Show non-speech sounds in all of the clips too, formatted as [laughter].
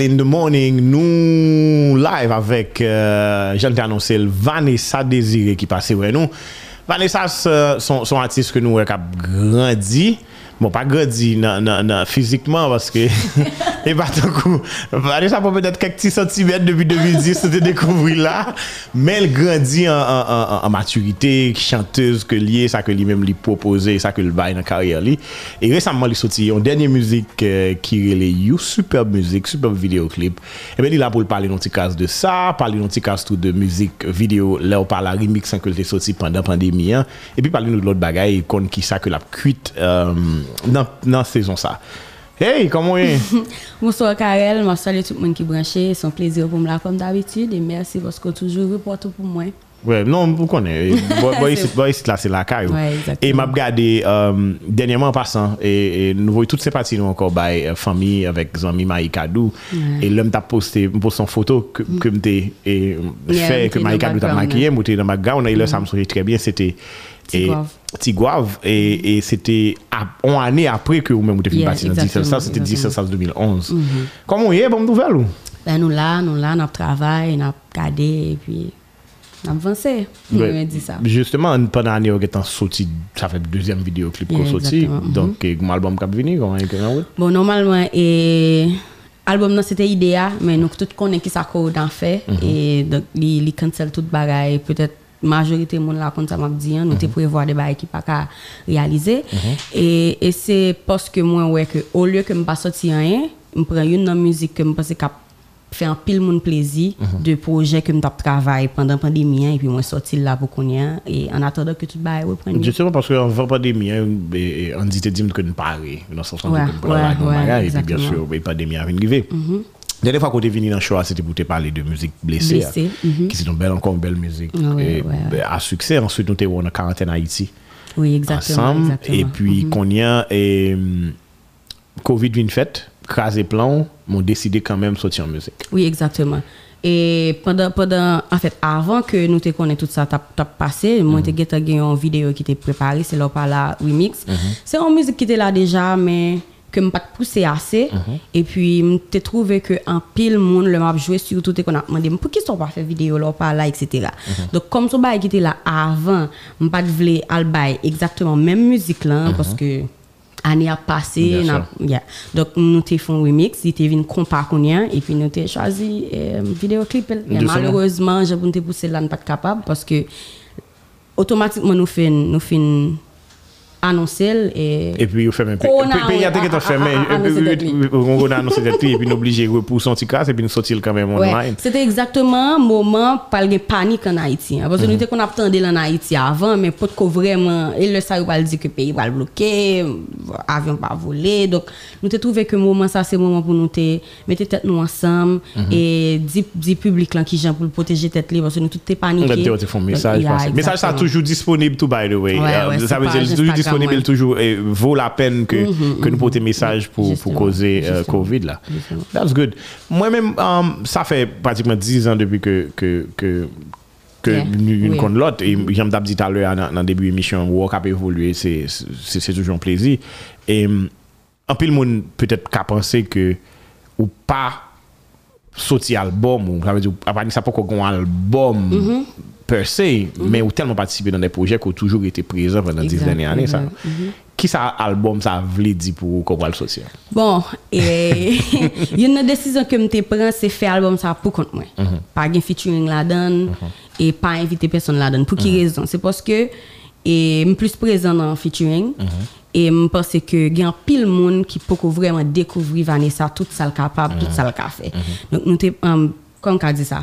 Early in the Morning, nou live avèk, euh, jan te anonsel, Vanessa Desire ki pase wè nou. Vanessa euh, son, son artist ke nou wè kap grandi. Bon, pas grandi nan, nan, nan, physiquement parce que. [laughs] et pas tant coup. ça peut peut-être quelques petits centimètres depuis 2010, c'était découvert là. Mais elle grandit en, en, en, en, maturité, chanteuse que lié, ça que lui-même lui proposait, ça que le bail dans la carrière. Li. Et récemment, il sorti une dernière musique euh, qui relève You, superbe musique, superbe vidéoclip. Et bien, il a pour parler dans petit de ça, parler dans petit tout de musique vidéo, là, on parle la remix que était sorti pendant la pandémie. Hein. Et puis, parler de l'autre bagaille, qu'on qui ça que la cuite. Euh, nan, nan sezon sa. Hey, komon yon? [laughs] Bonsoir Karel, m'a salué tout le monde qui est branché. C'est un plaisir pour moi comme d'habitude et merci parce que toujours reporte pour moi. Ouais, non, vous connaissez. [laughs] Boy, boy, ici, boy, ici, là, c'est la caille. Et m'a regardé, euh, dernièrement en passant, et, et nous voyons toutes ces parties, nous encore, euh, famille, avec Zami Maïkadou. Et l'homme t'a posté, posté une photo que, que m'était, et Mm. Fait que dans Maïkadou t'a maquillé, m'était dans et là, ça me très bien, c'était, et- Tigouave. Et, et c'était une année après que vous-même vous avez fait Yeah, partie dans exactement, 17 ça, c'était exactement. 17 2011. Comment est, bonne nouvelle ou? Ben nous là, nous là, nous travaillons, nous regardé et puis nous avancé. Nous Ouais. on dit ça. Justement, pendant l'année, on est sorti, ça fait deuxième vidéoclip qu'on Yeah, sorti. Mhm. Donc, eh, mon album qui est venu, comment est-ce que Bon, normalement, et album c'était idéal, mais nous tous connaissons qui ça qu'on a fait et donc li cancel toute bagaille peut-être majorité monde là comme ça m'a dit hein, nous te prévoir des qui pas réaliser. Et et c'est parce que moi ouais que au lieu que me pas sortir rien, me prend une dans musique que me pense fait un pile mon plaisir de projets que me t'a travaillé pendant pandémie hein, et puis moi sorti là pour qu'on et en attendant que tout bagaille reprenne. Justement, parce qu'en pandémie, hein, eh, on dit dit que nous parler, dans sens Ouais, et puis bien sûr, la pandémie a arrivé. La dernière fois qu'on est venu dans le show, c'était pour te parler de musique blessée, Blessée, hein, qui c'est une belle, encore une belle musique. Ah Et, ouais, ouais. ben, À succès, ensuite, nous étions en quarantaine à Haïti. Oui, exactement. ensemble. exactement. Et puis, qu'on y a, et, hum, Covid vient fait, crasé plan, m'ont décidé quand même de sortir en musique. Oui, exactement. Et pendant, pendant, en fait, avant que nous te connaissions tout ça, t'as t'as passé, moi, t'ai gagné une vidéo qui était préparée, c'est là par la remix. C'est une musique qui était là déjà, mais que m'a pas poussé assez. Et puis, t'ai trouvé que en pile monde le m'a joué surtout qu'on a demandé pour qui sont pas fait vidéo là par là etc. Donc comme ce bail qui était là avant, m'a pas voulu exactement même musique là parce que année a passé, n'a- Yeah. Donc, nous t'ai fait un remix, il t'est venu a, et puis nous t'ai choisi euh, vidéoclip. Malheureusement, j'ai pas poussé là, pas capable, parce que automatiquement, nous fait, nous fait annoncer et, Et puis, vous faites même pays. A- été fermé. d'être lui. On a annoncé et puis nous obligé de repousser son casse, et puis nous sortir quand même online. c'était exactement le moment par de panique en Haïti. hein. Parce que nous qu'on attendait en Haïti avant, mais pas qu'on vraiment, et le ça va dire que le pays va le bloquer, avion pas voler. Donc, nous avons trouvé que le moment ça, c'est le moment pour nous te mettre tête nous ensemble et dire dire public là qui j'en pour le protéger tête libre parce que nous tout est paniqué. dit, message. Ça toujours disponible, tout, by the way. Euh, ça veut dire, toujours disponible toujours et vaut la peine que, mm -hmm, que nous portons message pour, pour causer euh, COVID là. Justement. That's good. Moi-même, um, ça fait pratiquement 10 ans depuis que, que, que que yeah, une oui. contre l'autre. Et j'aime d'abord dit tout à l'heure dans le début de l'émission, Walk a évolué, c'est toujours un plaisir. Et um, un peu le monde peut-être qu'à penser que ou pas sorti album, ou ça veut dire, ça peut qu'on album, per se mais ou tellement participé dans des projets qu'on toujours été présent pendant 10 Exact, dernières années ça exact. Mm-hmm. qui ça album ça voulait dire pour qu'on va le sortir Bon, et [laughs] une décision que je prends, c'est faire album ça pour compte moi. Pas de featuring là-dedans et pas inviter personne là-dedans. Pour quelle raison? C'est parce que et je plus présent dans le featuring et je pense que y a pile monde qui peut vraiment découvrir Vanessa tout ça le capable, tout ça le fait. Donc nous um, comme qu'a dit ça.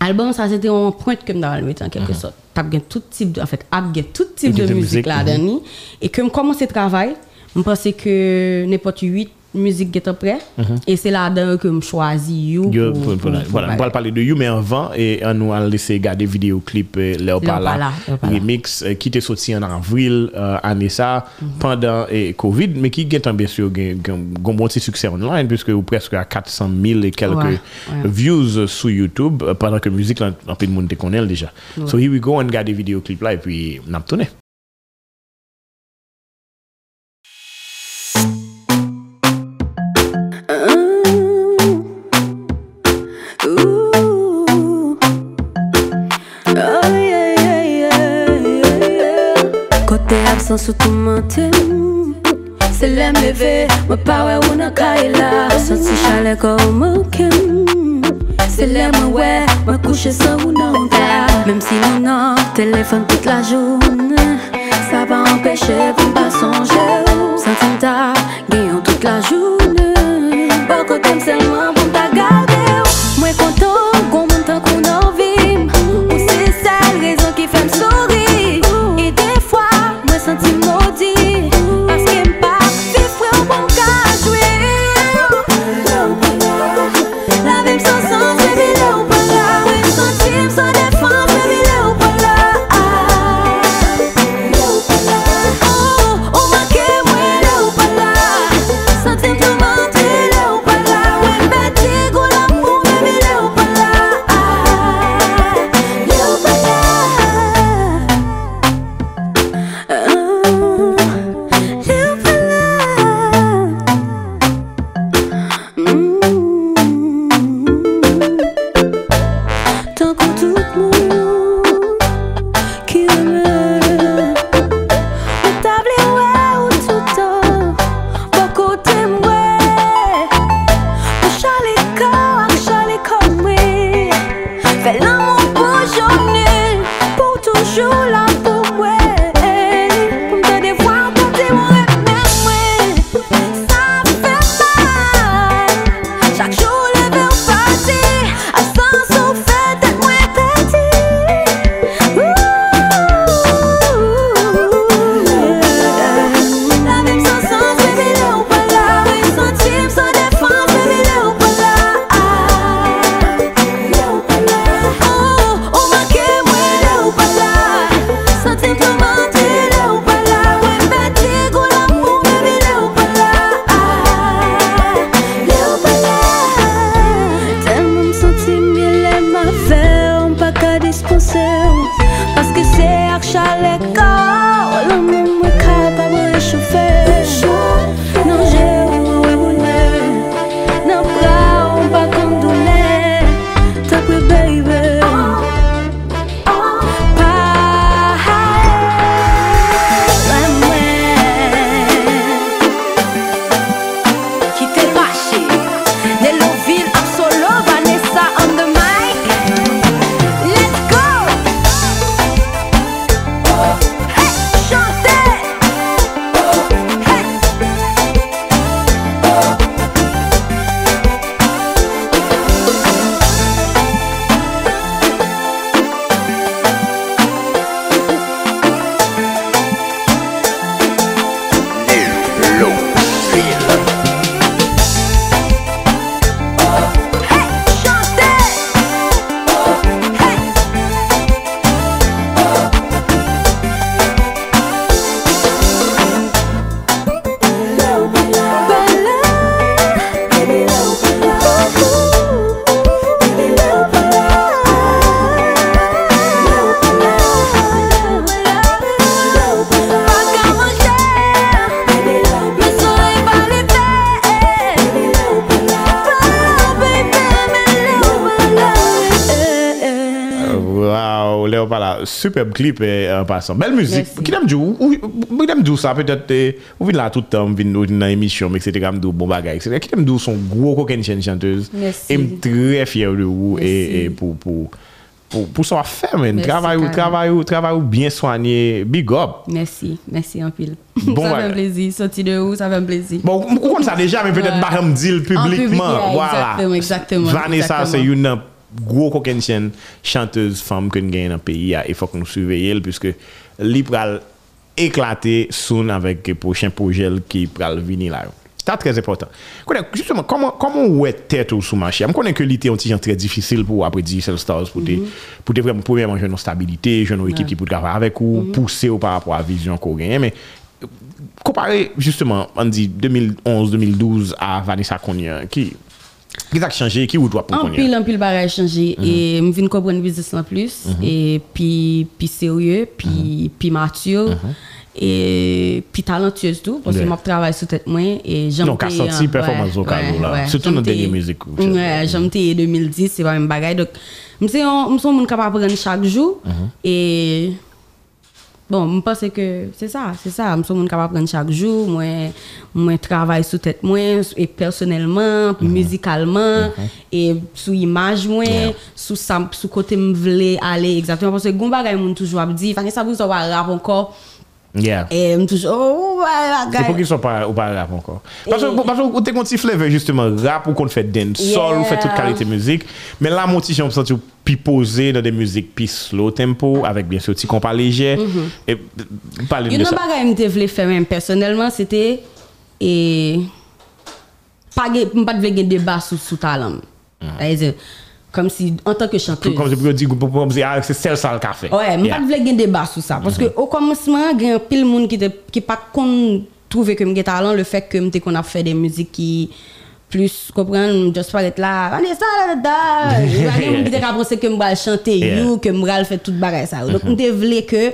Album ça c'était un point que dans mettre en quelque sorte. T'as bien tout type de en fait, tout type de musique là-dedans et que je commence le travail, je pense que n'importe 8 musiques qui sont prêtes et c'est là-dedans que je choisis You. Yo, pour- pour- pour- voilà, on va parler de You, mais avant, et on nous a laissé regarder vidéoclip euh, Léopala, remix, euh, qui était sorti en avril, euh, année ça, pendant eh, Covid, mais qui est bien sûr un bon succès online, puisque presque à 400 000 et quelques Ouais, ouais. views sur YouTube, pendant que musique, là, un peu de monde te connaît déjà. So here we go, on regarde des vidéoclips là, et puis, on a tourné. san sou tou mante mm. Se lem leve, mwen pa we ou nan kaye la. Santi chale ko ou manke mm. Se lem mwen we, mwen kouche san ou nan ta. Mem si nou nan telefon tout la joun Sa pa empeshe pou mpa sonje. Ou Santi mta genyon tout la joun Boko tem selman bon pou mta gade. Ou Mwen konti superbe clip eh, en passant. Belle musique. Qui l'aime dire Qui l'aime dire ça peut-être eh, On vient là tout le temps, on vient dans l'émission, etc. On dit bon bagage, etc. Qui l'aime dire son gros coquin chanteuse Merci. Et très fier de vous et, et pour, pour, pour, pour son affaire, man. Travail ou, travail ou, travail ou bien soigné. Big up. Merci. Merci en pile. Bon, ça fait un plaisir. Sorti de où, ça fait un plaisir. Bon, on compte ça déjà, mais peut-être pas me dire publiquement. Voilà. Exactement, exactement. Vanessa, c'est une gros coquenchen chanteuse femme que nous gagnons dans le pays ah, il faut que nous surveillions puisque l'Ipral éclater soon avec le prochain projet qui pral venir là c'est très important justement comment comment ouais tête sous marché je connais que l'été est un petit très difficile pour après Diesel Stars pour mm -hmm. pour vraiment premièrement une stabilité une équipe qui peut travailler avec ou mm -hmm. pousser ou par rapport à la vision qu'on gagne mais euh, comparé justement on dit 2011 2012 à Vanessa Konya qui qui a changé, qui ou doit pour En pile, en pile bagay changé. Et je viens comprendre business en plus. Et puis, puis sérieux, puis, puis mature. Et puis talentueuse tout. Parce que Ouais. je travaille sur tête moi. Et j'aime Donc, a sorti performance vocale, là. Surtout dans dernière musique. Ouais, j'aime te 2010, c'est pas même bagay. Donc, je suis un capable de prendre chaque jour. Et Bon, je pense que c'est ça, c'est ça. Je suis capable de prendre chaque jour. Moi, moi travaille sous tête moi, et personnellement, musicalement, et sous image moi, sous sous côté me voulais aller exactement. Parce que bagay moun toujours dit, ça vous rap encore. Yeah. Et me toujours oh ouais C'est pour qu'ils soient pas ou pas rap encore. Parce que parce que t'es conti flavor justement rap ou qu'on fait dance, soul ou fait toute qualité musique, mais là mon petit j'ai senti puis posé dans des musiques puis slow tempo avec bien sûr petit compas léger mm-hmm. et parler de ça. Une bagarre me voulais faire même personnellement, c'était et pas pas de débat sur sous talent. Mm. Comme si en tant que chanteuse. Comme je dire, ah, c'est celle ça le café. Ouais, m pat vle gen débat sous ça. Parce que au commencement, gen pile moun qui qui pas trouvé que gen talent le fait que m te kon a fait des musiques qui plus comprendre just pas être là Vanessa là là là ka pensé [laughs] que chanter you que m bral faire toute ça. Donc m te vle que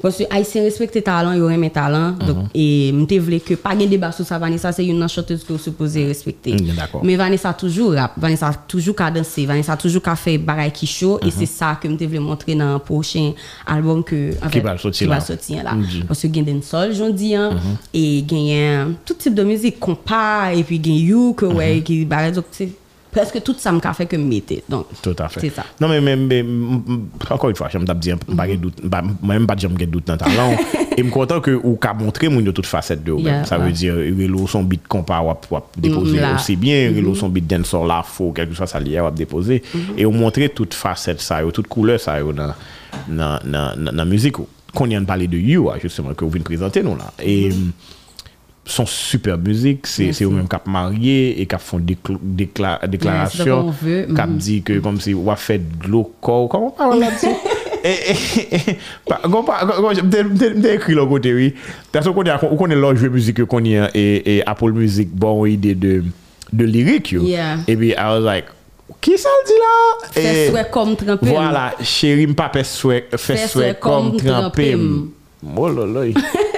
parce que haïtien respecte talent yo remet talent donc et m te vle que pas gen débat sur ça Vanessa c'est une chanteuse que vous supposez respecter. Mm, mais Vanessa toujours rap Vanessa toujours ka danser Vanessa toujours ka fait bagay qui chaud. Et c'est ça que te vle montrer dans le prochain album que en Qui fait, va sortir qui là. sortir là. Mhm. parce que gen dancehall jondi hein et gen tout type de musique compas et puis gen you que ouais qui donc c'est presque tout ça me fait que mettez donc tout à fait. c'est ça. Non mais, mais, mais encore une fois j'aime d'abdi pas de doute même pas de doute dans talent [laughs] et me content que ou qu'a montré mon de toute facette de yeah, ça ouais. veut dire relo son beat compa ou déposer mm, aussi bien. Mm-hmm. Relo mm -hmm. son beat dancehall là faux quelque chose ça lié ou déposer. Mm -hmm. et ou montrer toute facette ça toute couleur ça dans dans dans la musique. Qu'on y a parlé de you justement que vous venez présenter nous là. Et -hmm. son super musique, c'est eux-mêmes qui ont marié et qui font des décla, déclarations, qui mm -hmm. dit que comme si on fait de l'eau corps, comment on parle là-dessus Mwen ekri lò kote wè Taso konen lò jwe müzik yo konen E Apple Music bon wè ide de lirik yo. E bi I was like Ki sa l di la? Fè swè kom trampèm Voilà, chéri m pa fè swè kom trampèm Mwen lò lò yè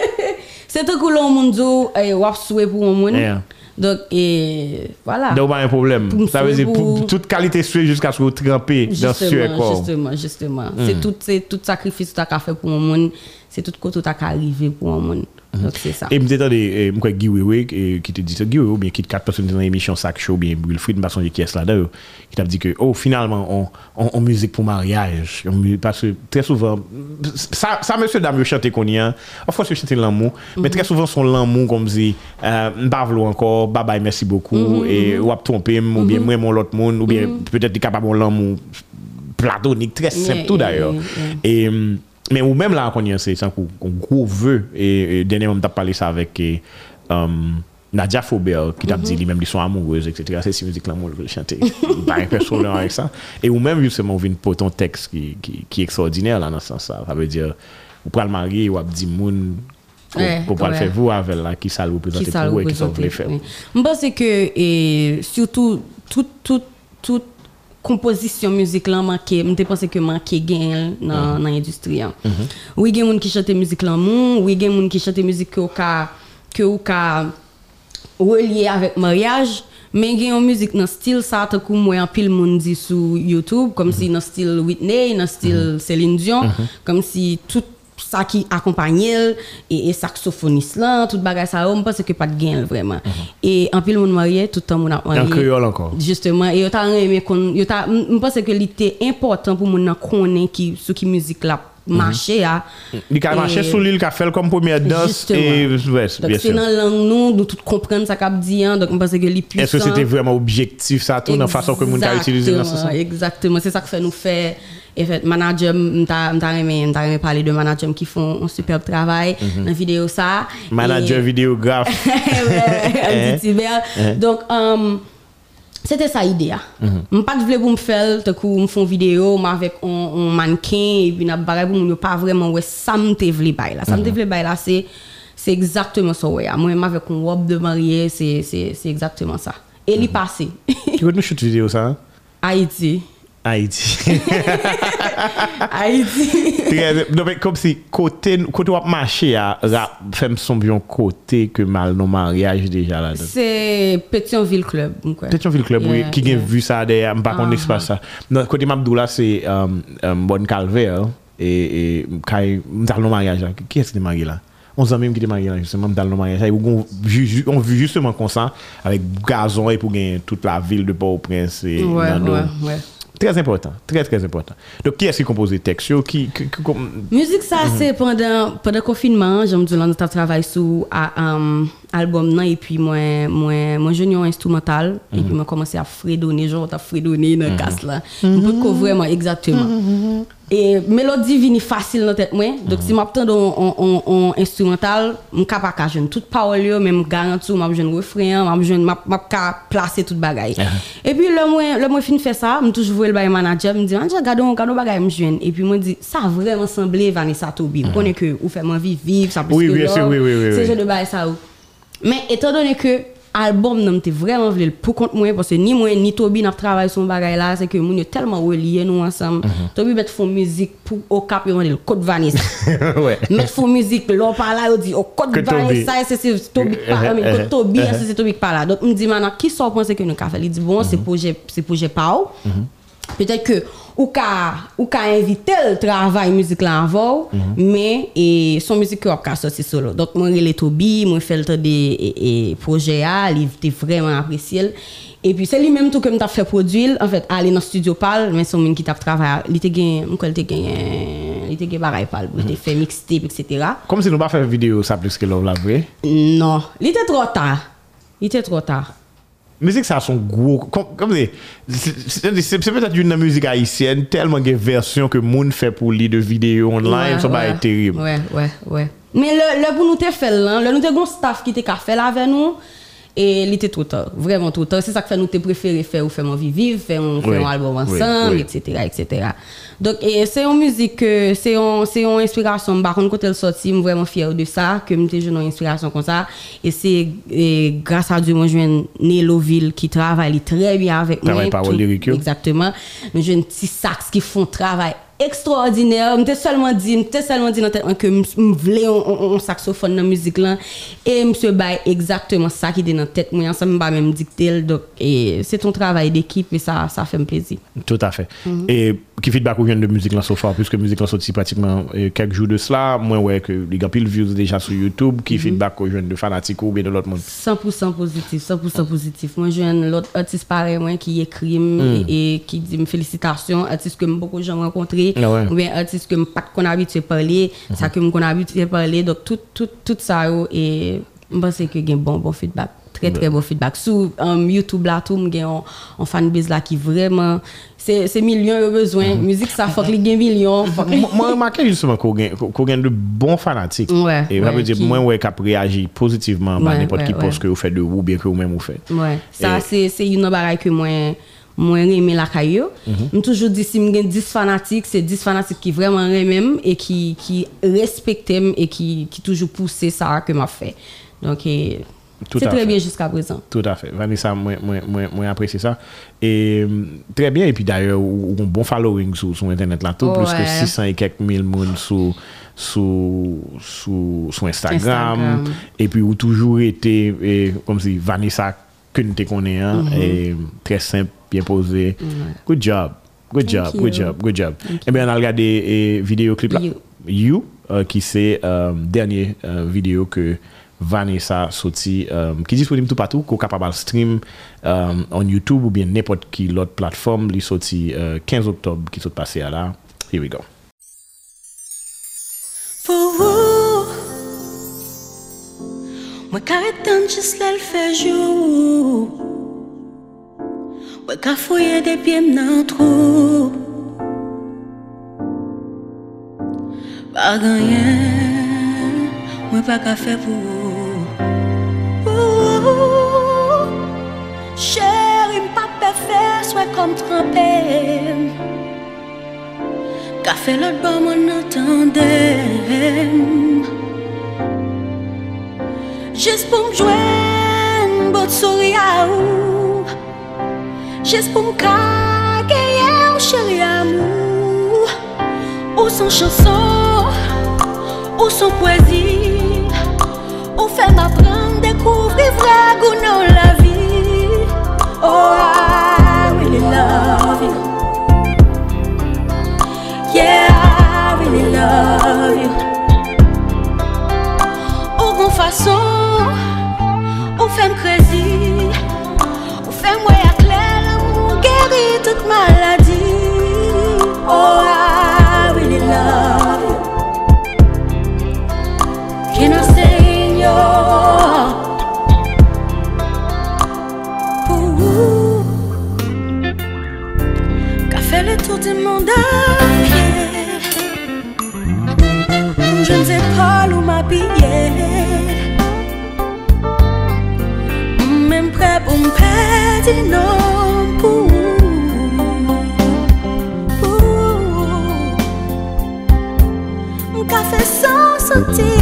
Se te kou loun moun djou, wap souwe pou moun moun. Yeah. Donc, et voilà. Donc, pas un problème. Ça veut dire pour toute qualité suée jusqu'à ce que vous trempez dans ce corps. Justement, justement. Mm. C'est tout, tout sacrifice que tu as fait pour un monde. C'est tout que tu as arrivé pour un monde. Mhm. Donc c'est ça. Et me attendez, eh, moi Guy Wewe eh, qui te dit ça Guy ou bien qui quatre personnes dans l'émission Sac Show bien Wilfried Masson qui est là dedans qui t'a dit que oh finalement on, on, on musique pour mariage. Parce que très souvent ça ça monsieur dame chanter qu'on y a en France chanter l'amour mais mhm. très souvent son l'amour comme si euh bavlo encore bye bye merci beaucoup mhm, et ou a trompé ou bien moi mon l'autre monde ou bien peut-être capable l'amour platonique très simple tout d'ailleurs. et mais ou même là, qu'on y a, c'est un gros vœu. Et, et dernièrement, on a parlé ça avec hum, Nadia Faubert, qui t'a dit lui-même, ils sont amoureuses, etc. C'est si musique l'amour, je chanter. [laughs] Pas un personne avec ça. Et ou même, justement, on vient pour ton texte qui, qui, qui est extraordinaire, là, dans ce sens-là. Ça veut dire, vous prenez le marier, ou dit moun, Ouais, pour le ouais. faire vous avec là, qui ça le représente pour vous et qui ça vous voulez faire. Je pense que et, surtout toute toute toute composition musique là manqué, je pense que manqué gain dans dans l'industrie. hein. Oui, il y a des gens qui chantent musique oui, il y a des gens qui chantent musique que cas que au cas relié avec mariage. Mais il y a une musique dans style ça, tant que moi, en pile monde dit sur YouTube, comme si dans style Whitney, dans style Céline Dion, comme si tout sa ki akompanyel, e, e saksofonis lan, tout bagay sa yo, mpase ke pat gen vreman. Mm -hmm. E anpil moun marye, toutan moun ap marye. An kriol ankon. Justeman, e yo ta reme kon, yo ta, mpase ke li te important pou moun nan konen ki, sou ki müzik la mache ya. Mhm. Li ka e, mache sou li, li ka fel kom pwemye dos, e wes, biye se. Dok se nan lang nou, nou tout kompren sa kap diyan, dok mpase ke li pwisan. Eske se te vreman objektif sa tou nan fason ke moun ta utilize nan se sa? Exactement, se sa ke fe nou fe... Et fait, manager, m'ta aimé parler de manager qui font un superbe travail dans la vidéo ça. Manager, Et- vidéographe. [laughs] ouais, petit Tibère. Donc, euh, c'était ça l'idée. Je ne pas voulais pour me faire, tout coup, me font vidéo avec un, mannequin et puis n'a barré pour me pas vraiment ouais ça me te voulait là. Ça me te voulait là c'est c'est exactement ça ouais. Moi même avec une robe de mariée, c'est c'est c'est exactement ça. Et il est passé. Tu connais nous shoot vidéo, ça? hein? Haïti. Haïti. [laughs] Haïti. Non, mais comme si côté côté wap marché femme son bien côté que mal non mariage déjà là c'est Pétionville Club. Pétionville Club oui, Yeah, qui a yeah. vu ça derrière pas qu'on espace ça non côté Mabdoula c'est euh, euh, Bonne Calvaire et, et kay, m'dal non mariage. Qui est-ce qui est marié là? On s'en même qui est marié là, justement, m'dal non mariage. On, vit justement comme ça, avec gazon et pour gagner toute la ville de Port-au-Prince et Ouais, dans nos- ouais, ouais. Très important, très très important. Donc qui est-ce qui compose les textes qui, qui, qui, Musique ça mm -hmm. c'est mhm. pendant pendant confinement, j'aime dire on travaille sur à um, album nan et puis moi moi moi je un instrumental et puis moi commencé à fredonner, genre à fredonner dans casse là. Un peu de vraiment exactement. Et mélodie vini facile dans tête moi. Donc si m'attend on on on instrumental, m capable ka jeune toute parole yo même garanti m'a jeune refrain, m'a jeune m'a m'a ka placer toute bagaille. Et puis le moi le moi fin fait ça, m toujours voir le bail manager, me dit "Anja gado gado bagaille me joine" et puis moi dit "Ça a vraiment semblé Vanessa Tobi. Vous connaissez que ou fait moi vivre vivre ça bien love. sûr, oui, oui, oui, C'est oui. genre de bail ça ou. Mais étant donné que album nan m'était vraiment voulu pour compte moi parce que ni moi ni Toby n'a travaillé sur bagay là c'est que moun yo tellement relié nous ensemble. Mhm. Toby met font musique pour au cap yo le code Vanessa. [laughs] Ouais. met font musique l'on par là dit au code. Vanessa c'est c'est Toby qui parle mais code Toby c'est c'est Toby parle là. Donc me dit maintenant qui sort penser que nous fait? Il dit bon c'est projet c'est projet Pau peut-être que ou ka ou ka inviter le travail musique là avant mais et son musique qu'on ka sorti solo. Donc moi relé Toby moi fait le des et, et projet a il était vraiment apprécié. Et puis c'est lui même tout que m'a fait produire. En fait aller dans studio pal mais son qui t'a travaillé il était gain moi il était gain il était gain pareil pal il était fait mixtape etc. Comme si nous pas fait vidéo ça plus que l'on la vrai. non il était trop tard. Il était trop tard Musique, ça a son gros. Comme c'est peut-être une musique haïtienne, tellement de versions que monde fait pour lire de vidéos online, ouais, ça va ouais, être terrible. Ouais, ouais, ouais. Mais le, le pour nous te fait là, le nous te un staff qui te fait là avec nous. Et il était trop tard, vraiment trop tard. C'est ça que fait nous te préféré faire ou faire mon vie vivre, faire un, Oui, un album oui, ensemble, oui. etc., etc. Donc c'est une musique que c'est un c'est une inspiration par contre quand elle sorti, je vraiment fier de ça que jeune une inspiration comme ça et c'est grâce à Dieu moi je viens Néloville qui travaille très bien avec moi. Travaille tout- yo. Exactement. Nous jeunes petits sax qui font travail extraordinaire. M'était seulement dit, m'était seulement dit que m- m voulais un, saxophone dans la musique là et monsieur bail exactement ça qui était dans tête moi ensemble pas même dicter donc c'est ton travail d'équipe et ça ça fait me plaisir. Tout à fait. Et qui feedback ou vient de musique là so far, puisque musique là sorti pratiquement euh, quelques jours de cela, moi ouais que les gars pile views déjà sur YouTube, Mhm. qui feedback ou vient de fanatiques ou bien de l'autre monde. 100% positif, 100% positif. Moi, j'ai un autre artiste pareil, moi, qui écrit et, et qui dit félicitations, artiste que beaucoup de gens rencontré, Ah ou bien artiste que je pas qu'on habitué à parler, ça que qu'on habitué à parler. Donc, tout, tout, tout ça, et je pense que j'ai un bon, bon feedback. Très, très bon feedback. Sur um, YouTube, là, tout, j'ai un, fanbase là qui vraiment, c'est c'est millions de besoin. Musique, ça, faut que les gagne millions. Moi, remarqué justement qu'on gagne de bons fanatiques. Ouais, Et ça veut dire, qui- moi, ouais, qu'à réagir positivement à n'importe qui poste que vous faites de vous, bien que vous même vous faites. Ouais, ça c'est c'est une bagaille que moi moi aimé la caillou. Je toujours dit si j'ai 10 fanatiques, c'est 10 fanatiques qui vraiment aiment et qui qui respectent et qui qui toujours poussent ça que m'a fait. Donc et c'est très fait. bien jusqu'à présent. Tout à fait. Vanessa, moi, moi, moi, moi apprécie ça. Et hum, très bien. Et puis d'ailleurs, ou ou un bon following sur, sur Internet là, tout. Plus que Ouais. 600 et quelques mille monde sur, sur, sur, Instagram. Instagram. Et puis, ou toujours été, et, comme si Vanessa, que nous te connaissons, hein, Mm-hmm. et très simple, bien posé. Good job. Good Thank job, good job, good job. Eh bien, on a regardé et vidéo clip là. You. You, euh, qui c'est euh, dernier euh, vidéo que Vanessa soti um, ki disponib tout patou ko kapabal stream um, on YouTube ou bien nepot ki lot platform li soti uh, 15 Oktob ki sot pase a la here we go. Pou ou mwen ka etan jis lal fejou mwen ka foye de piem nan trou. Pa ganyen mwen pa ka fe pou ou jou Chéri mpa pe fè swè kom trampè Ka fè lòt ba bon mwen atende Jès pou mjwen bot sori a ou. Jès pou mkageye ou chéri amou Ou son chanson, ou son poesi Ou fè ma Kouvri vra gounan la vi Oh, I really love you. Yeah, I really love you. Ou goun fason Je ne sais pas où m'habiller. Même prêt pour me perdre, non, pour. Mon café sans sentir.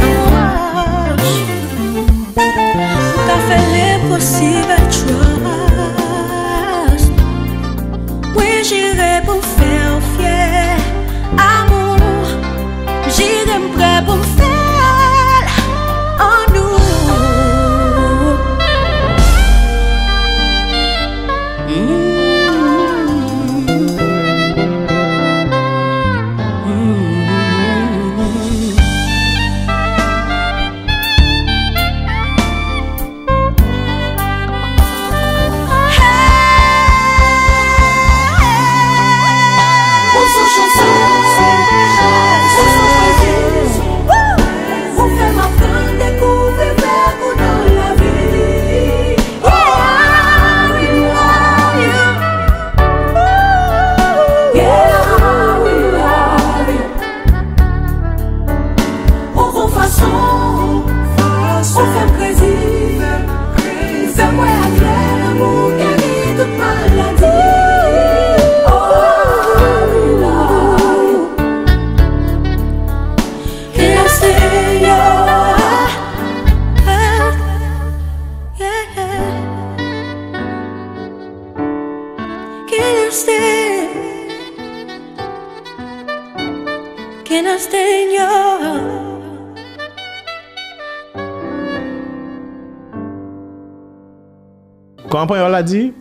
pas dit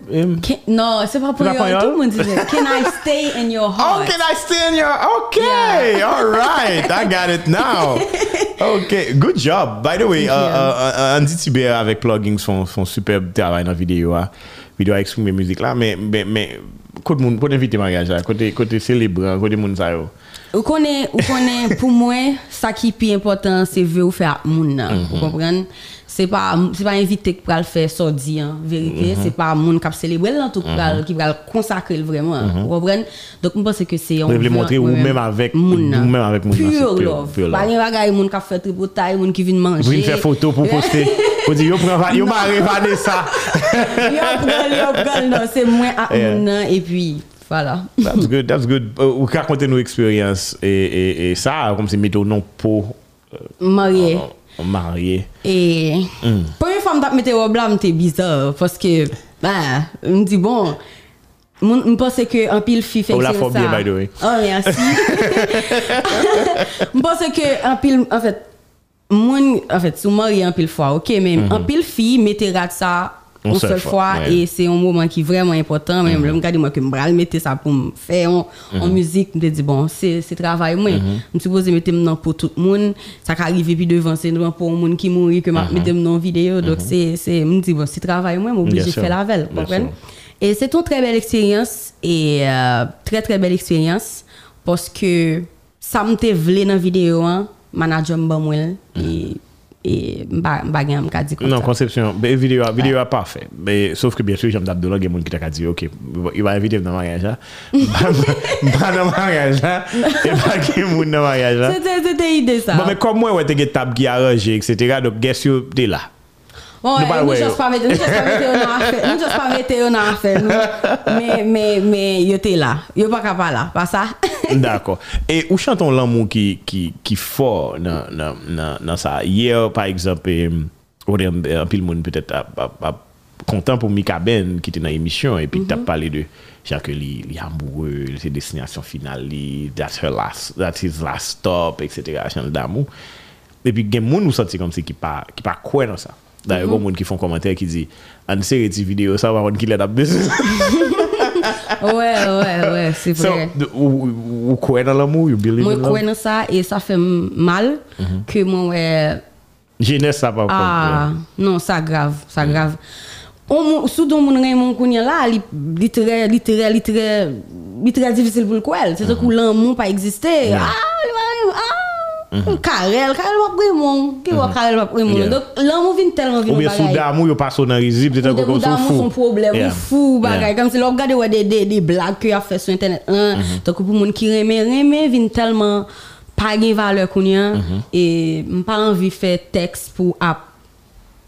Non, c'est pas pour yo. Tout le monde disait Can I stay in your [laughs] oh, heart? Oh, can I stay in your Ok, yeah. all right. I got it now. [laughs] Ok, good job. By the way, uh uh, uh, uh, Andy Tiber avec Plugging son, son superbe travail dans la vidéo. Hein. Vidéo avec mes musique là. Mais, mais, mais côté moun, kote invite mariage là, côté côté célébrer, côté moun sa yo. Ou konen, ou konen, pour moi, ça qui est plus important, c'est veut faire moun nan. Mm -hmm. Vous comprenez? Se pa, se pa invite k pral fè sodi an, verite, mm -hmm. se pa moun kap selebrel nan tout mhm. pral, mm -hmm. ki pral konsakrel vreman, mm -hmm. wopren. Dok mwen pense ke se yon... Mwen vle montre ou mèm avèk moun nan. Ou mèm avèk moun nan. Pure love. Pa yon bagay moun kap fè tripotay, moun ki vin manje. Vin fè foto pou poste. Ou di yo pran va, yo ma non. revane sa. [laughs] yo pran, yo pran nan, se mwen ak yeah. moun nan, e pi... Voilà. That's good, that's good. Ou ka konte nou eksperyans e sa, kom se meto non pou... Marye. marié. Et mm. première fois que je mettais robe là, c'était bizarre parce que bah, je me dis bon, je pensais que un pile fille fait oh, la ça. bien by the way. Oh merci. [laughs] Je pensais que un pile en fait mon en fait sous marié un pile fois, OK, mais mm -hmm. un pile fille mettait ça on seul seul fois, ouais. e se yon mouman ki vreman important, men m gade mwen ke m bral mette sa pou m fe yon, yon müzik, m te di bon, se, se travay mwen, m suppose mette m nan pou tout moun, sa ka arrive pi devan, se nan pou moun ki mouri, ke m mette m nan video, donc se, se, m di bon, se travay mwen, m Bien oblige sûr. fè la sûr. Et c'est une très belle expérience et euh, très très belle expérience parce que ça me vle dans vidéo hein, manager m'a moi et et bagay mka di kon sa. Non, konsepsyon, be videyo a, videyo a pa fe, be, sauf ke biensou jom dap do la gen moun ki ta ka di, ok, i ba evite m nan maryaj la, ba nan maryaj la, e ba gen moun nan maryaj la. Se te ide sa. Bon, me kom mwen wè te ge tab ki aranje, etc, dok gesyo te la. Bon, nou jòs pa mette yo nan afe, nou, me, me, me, yo te la, yo pa ka pa la, pa sa. [laughs] D'accord. Et où chantons l'amour qui, qui, qui fort dans, dans, dans, dans ça? Hier, par exemple, un pile monde peut-être content pour Mika Ben qui était dans l'émission et puis mm -hmm. tu as mhm. parlé de genre que li, li amoureux, ses destinations finales, li, that's, her last, that's his last stop, etc. Genre d'amour. Et puis, il y a des gens qui sentent comme ça qui pas qui pas quoi dans ça. D'ailleurs, il y a des gens qui font commentaire qui dit, « ah, Anne, c'est vidéo, ça va rendre qu'il est abusé. » [laughs] Ouais ouais ouais, c'est vrai. ou, quoi dans l'amour, you believe Moi crois dans ça et ça fait mal que moi ouais Jeunesse, ça pas Ah, non, ça grave, ça grave. On moun- sou don moun ren moun kounye la, li, li tre, li tre, li tre, li tre difficile pou l'kwel. Se te kou lan moun pa existe. Ah, Un karel, karel wap gwe moun. Ki wap mhm. karel wap gwe moun. Dok, lan moun vin telman vin nou bagay. Ou bien sou damou yo paso nan rizib, de tan kon kon sou fou. Ou damou son problem, ou fou bagay. Kam si lò gade wè de blag ki yo fè sou internet. Mhm. Tok pou moun ki reme, reme vin telman pa gen vale koun yan. Mhm. E mpa anvi fè teks pou ap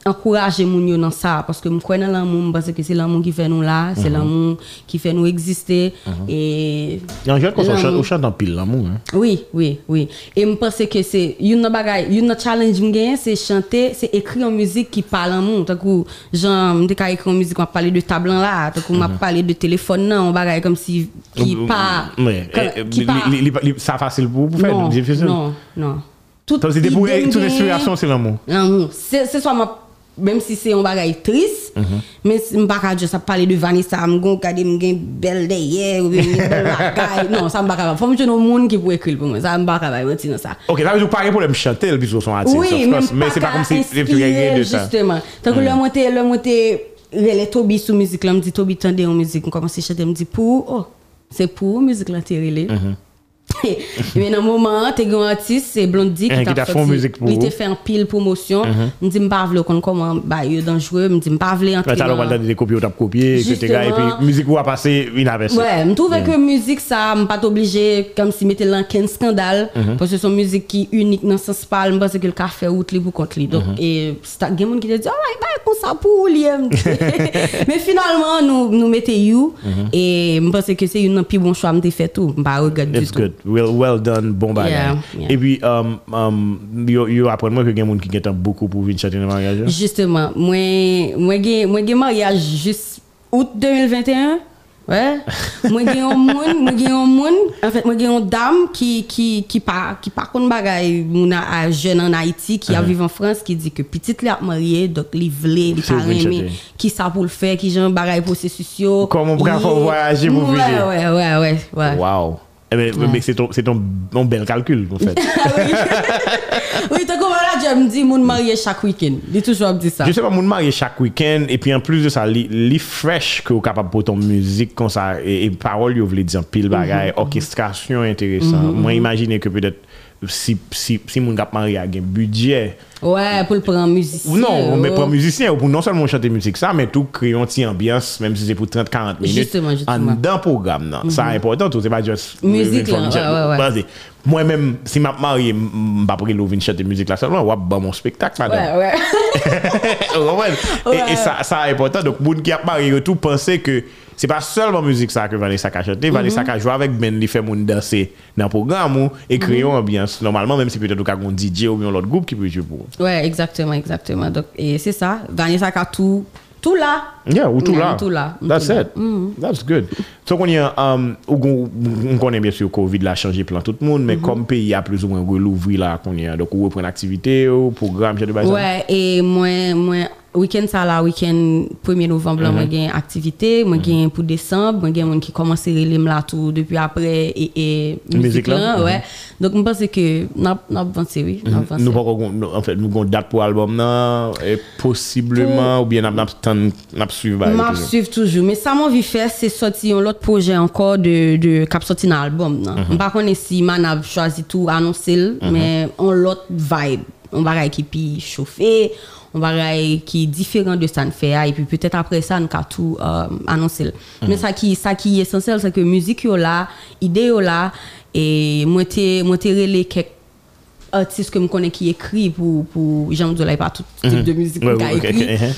ankouraje moun yo nan sa. Paske m kwen nan l'amour, m base ke se l'amour ki fè nou la, se l'amour ki fè nou eksiste. E Yon jwet kon son L'amour. chan, ou chan tan pil l'amou. hein. Oui, oui, oui. Et je pense que c'est une bagay, une challenge gagne, c'est chanter, c'est écrire en musique qui parle en monde. Tant que genre me écrire en musique, on parler de table là, tant que m'a parler de téléphone non, on comme si qui pas eh, qui li- Ça facile pour pour faire, non, difficile. non, non. Toute gagne- inspiration, c'est l'amour. L'amour. C'est c'est soit ma même si c'est un bagay triste, mais je ne pas juste parler de Vanessa, je vais regarder une belle derrière, ou une [laughs] belle. Non, ça ne pas. Faut que je monde qui peut écrire pour moi. Ça ne pas mentir dans ça. Ok, ça veut dire pas de problème chanter, puisque son artiste. Oui, mais c'est pas comme si tu de ça. Mm. Justement. Tant que le monté, le monté, les Toby sous musique, là, me dit Toby tendez en musique, on commence à chanter, me dit pour, oh, c'est pour musique là, t'es [laughs] Men nan mouman, te gen artist, se blondi eh, ki ta fon muzik pou ou. Li te fe an pil promosyon, mhm. m di m pa vle kon koman ba yo danjwe, m di m pa vle antre nan. Talo wanda de kopye ou tap kopye, etc. E pi muzik ou a pase inavese. Ouais, m touve ke muzik sa m pat oblije kom si mette lan ken skandal, pwese son muzik ki unik nan sens pal, m base ke l ka fe out li pou kont li. Donk, e gen moun ki te di, alay, bay kon sa pou ou li em. Men finalman nou mette you, e m base ke se yon nan pi bon chwa m te fe tou, m pa regade du tout. Good. Well, well done, bon bagay. Yeah, yeah. Et puis, um, um, yo, yo apprend moi que gen moun ki gen tan dans le mariage. Justement, moi moi gen moi gen mariage juste août 2021. Ouais. [laughs] moi gen un moun, moi gen moun, en fait moi gen une dame qui qui qui pas qui pas kon bagay moun a, a jeune en Haïti qui a vivre en France qui dit que petite li a marié donc li vle, li aimé chanter. qui ça pour le faire, qui genre bagay processus yo. Comment on peut Il- faire voyager pour Ouais, vivre? ouais, ouais, ouais, ouais. Wow. Eh ben, ouais. Mais c'est ton, ton, ton, bel calcul, en fait. [laughs] oui, tu comprends là, je me dis, mon marié chaque week-end. Dis toujours dit ça. Je sais pas, mon marié chaque week-end. Et puis en plus de ça, les fresh que vous capable pour ton musique, comme ça, et, et paroles, vous voulez dire pile bagaille, mm -hmm. orchestration intéressante. Mm -hmm. Moi, imaginez que peut-être si, si, si moun kap mari a gen budget. Ouais, pour le prendre musicien. Non, oh. mais prendre musicien, pour non seulement chanter musique ça, mais tout créer une petite ambiance, même si c'est pour 30-40 minutes. Justement, justement. En dans programme, non. Ça mm -hmm. important, tout, c'est pas juste. Musique, là, ouais, ouais, ouais. Moi-même, si ma mariée m'a pris l'eau, venir chanter musique là seulement, ouais, bon, mon spectacle, madame. Ouais, ouais. [laughs] ouais. Et, et ça, ça important. Donc, moun qui a marié tout penser que c'est pas seulement musique ça que Vanessa a chanté, mhm. Vanessa a joué avec Ben, il fait moun danser dans le programme et mhm. créer une ambiance. Normalement, même si peut-être qu'on DJ ou un autre groupe qui peut jouer pour. Ouais, exactement, exactement. Donc, et c'est ça, Vanessa a tout tout là. Yeah, ou tout là. Tout là. That's it. Mhm. That's good. So, on, y a, um, on connaît bien sûr Covid l'a changé plein tout le monde, mais comme pays a plus ou moins relouvri là, qu'on y a. Donc, on reprend l'activité, au programme, j'ai de Ouais, et moi, moi, Weekend sa mhm. mhm. la, weekend 1er novembre la, mm -hmm. mwen gen aktivite, mwen gen mm -hmm. pou Desembre, mwen gen mwen ki komanse relem la tou depi apre e, e müzik lan. Ouè, ouais. mm -hmm. donk mwen pense ke nap vansi, oui, nap vansi. Mhm. Nou pa kon, en fait, nou kon dat pou album nan, e posibleman, ou bien nap nap tan, nap suiv ba. Nap suiv toujou, me sa mwen vi fè, se soti yon lot proje anko de, de kap soti nan album nan. Mwen pa kon esi man ap chwazi tou anonsil, men on lot vibe, on bagay ki pi choufe, on va qui est différent de ça fait. Et puis peut-être après ça, on va tout euh, annoncer. Mhm. Mais ça qui, ça qui est essentiel, c'est que musique yo là, idée yo là, et moi t'ai, moi relé quelques artistes que je connais qui écrit pour, pour, j'aime là, pas tout type de musique. Ouais, ouais, écrit. ok, uh-huh.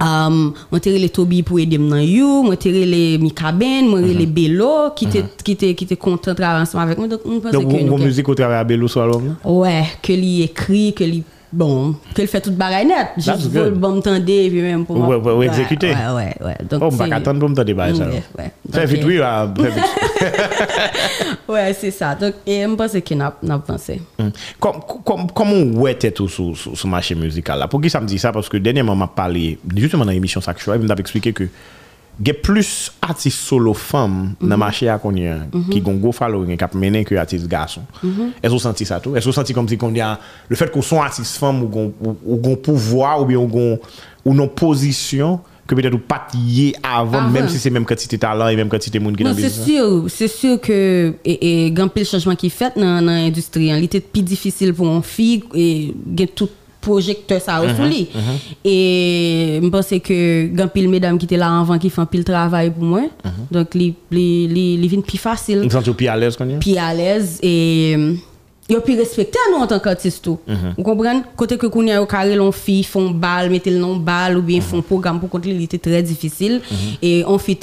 Um, moi tere le Toby pour aider dans you, moi tere le Mika Ben, moi le Bello qui était qui était qui était content de travailler ensemble avec moi donc on pense Donc que vos nous- musique au travers Bello sur l'album? Là? ouais, que lui écrit, que lui bon, que il fait toute bagaille net, juste good. vol bon tendre et puis même pour Ouais, ouais, ouais, exécuter. Ouais, ouais, ouais. Donc Oh, on va attendre pour me tendre bah ça. Ouais, ouais. Très vite euh, oui, très vite. [laughs] Ouais, c'est ça. Donc et je pense que n'a n'a pensé. Mm. Comme, comment ouais t'es tout sur, le marché musical là? Pour qui ça me dit ça? Parce que dernièrement, m'a parlé, justement dans l'émission Sac Choix, il m'a expliqué que y a plus artistes solo femmes dans le marché à a, qui ont un gros following, qui mené que artistes garçons. Est-ce que vous sentez ça tout? Est-ce que vous sentez comme si qu'on y a le fait qu'on soit artiste femme ou qu'on ou, ou qu'on pouvoir ou bien ou non position que peut-être ou pas avant, même si c'est même quantité talent et même quantité monde qui dans Non, le c'est sûr, c'est sûr que et, et grand pile changement qui fait dans dans l'industrie, hein. il était plus difficile pour une fille et tout projecteur ça Mhm, sous lui. Et je pense que grand pile mesdames qui étaient là avant qui font pile travail pour moi. Mhm. Donc les les les plus facile, Vous sentez plus à l'aise plus à l'aise et ils puis respecter nous en tant qu'artiste tout. Mhm. Vous comprenez? Côté que qu'on a au carré l'on fille font balle, mettez le nom balle ou Mhm. bien font programme pour contre était très difficile et on fait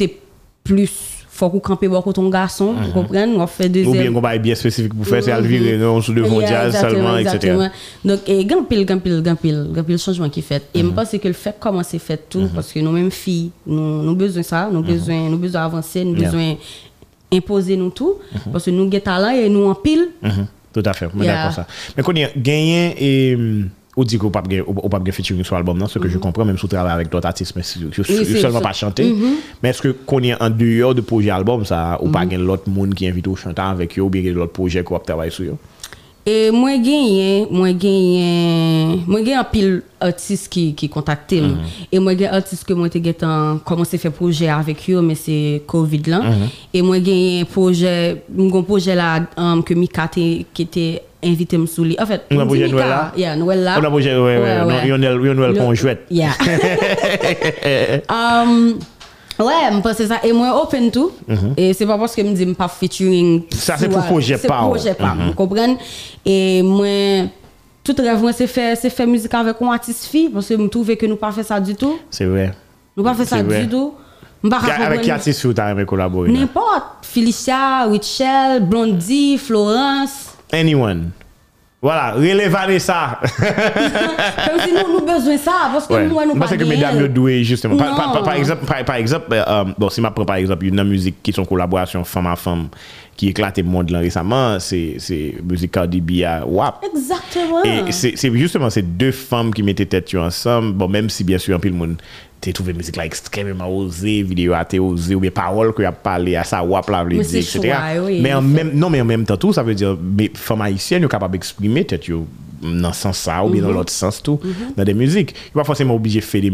plus faut qu'on camper beaucoup ton garçon, vous comprenez? On fait Ou bien qu'on bien spécifique pour faire, c'est à le virer, non, sous devant Yeah, jazz exactement, seulement, etc. Donc, et grand pile, grand pile, grand pile, grand pile changement qui fait. Et je pense que le fait comment c'est fait tout, parce que nous-mêmes filles, nous, nous besoin ça, nous besoin, nous besoin avancer, nous Yeah. besoin imposer nous tout, parce que nous avons talent et nous en pile. Mhm, Tout à fait, mais Yeah. d'accord ça. Mais qu'on y a gagné et hum, ou dit qu'on gagné ou pas featuring sur l'album non, ce que je comprends même sous travail avec d'autres artistes mais si je. Oui, seulement pas chanter. Mais est-ce que qu'on a en dehors de projet album ça ou pas gagné l'autre monde qui invite au chanter avec eux ou bien l'autre projet qu'on travaille sur eux? Et moi gagné, moi gagné, moi gagné un pile artiste qui qui contacté Mhm. et moi gagné artiste que moi t'ai en commencé faire projet avec eux mais c'est Covid là Mhm. et moi gagné un projet un projet là um, que Mika qui était invité me sous lui. En fait, on projet Mika, Noël là? Yeah, Noël là. On a projet ouais ouais, non, Lionel Lionel Le- conjointe. Yeah. [laughs] um, Ouais, je pense ça. Et moi, open tout. Et c'est pas parce que je me dis pas featuring. Ça, c'est pour projet C'est pas, ouais. projet pas. Mhm. Vous comprenez? Et moi, tout rêve, c'est faire, c'est faire musique avec un artiste fille. Parce que je trouve que nous pas fait ça du tout. C'est vrai. Nous pas fait ça C'est vrai. du tout. Avec qui artiste vous collaborer? là? N'importe. Felicia, Richelle, Blondie, Florence. anyone. Voilà, relève Vanessa. [laughs] Comme si nous, nous besoin ça, parce que ouais. nous, nous Parce que mesdames, nous doué justement. Par, par, par, non. exemple, par, par exemple euh, euh bon, si ma prends par exemple une musique qui est en collaboration femme à femme, qui éclate le monde là récemment, c'est musique Cardi B à WAP. Exactement. Et c'est justement ces deux femmes qui mettaient tête ensemble, bon, même si bien sûr, un peu le monde t'as trouvé musique là extrêmement osée, vidéo a été osée, ou bien paroles que a parlé à ça, WAP dire, c'est etc. mais en même, non, mais en même temps, tout, ça veut dire, mais femmes haïtiennes, sont capables d'exprimer yo, dans ce sens ça, ou bien dans Mhm. l'autre sens tout, dans des musiques. Ils sont pas forcément obligés de faire des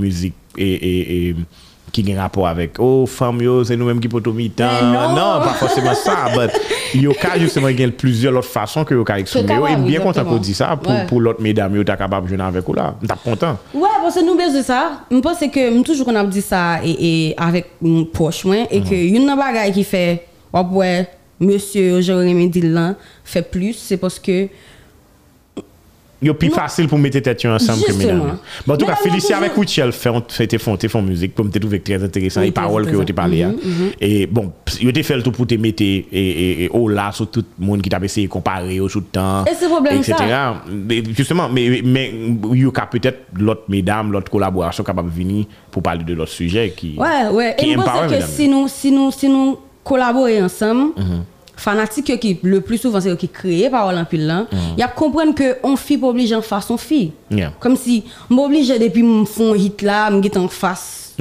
qui a un rapport avec oh femme yo c'est nous-mêmes qui pouvons mitan non. non pas forcément ça [laughs] mais yo ka justement il y a plusieurs autres façons que yo ka exprimer et bien content qu'on dit ça pour ouais. pour l'autre mesdames yo ta capable jouer avec ou là t'as content ouais bon, parce que nous besoin ça je pense que toujours qu'on a dit ça et, et avec mon proche moi et mm -hmm. que mhm. une bagaille qui fait ouais monsieur j'aurais aimé dire là fait plus c'est parce que C'est plus facile pour mettre tête ensemble que mesdames. Bon, en tout cas, Félicia avec Wichel fait fait font font musique pour me trouver très intéressant les paroles que avez parlé. hein. Et bon, il a fait le tout pour te mettre et, oh là sur tout le monde qui t'a essayé de comparer au tout le temps. Et c'est problème etc. justement, mais mais il y a peut-être l'autre mesdames, l'autre collaboration capable de venir pour parler de l'autre sujet qui ouais, ouais, et je empower pense que si nous si nous si nous collaborer ensemble Fanatique qui le plus souvent c'est qui créent parole en pile là. Il y a comprendre que on fille pas obligé en face son fille. Comme si m'oblige depuis me font hit là, me en face.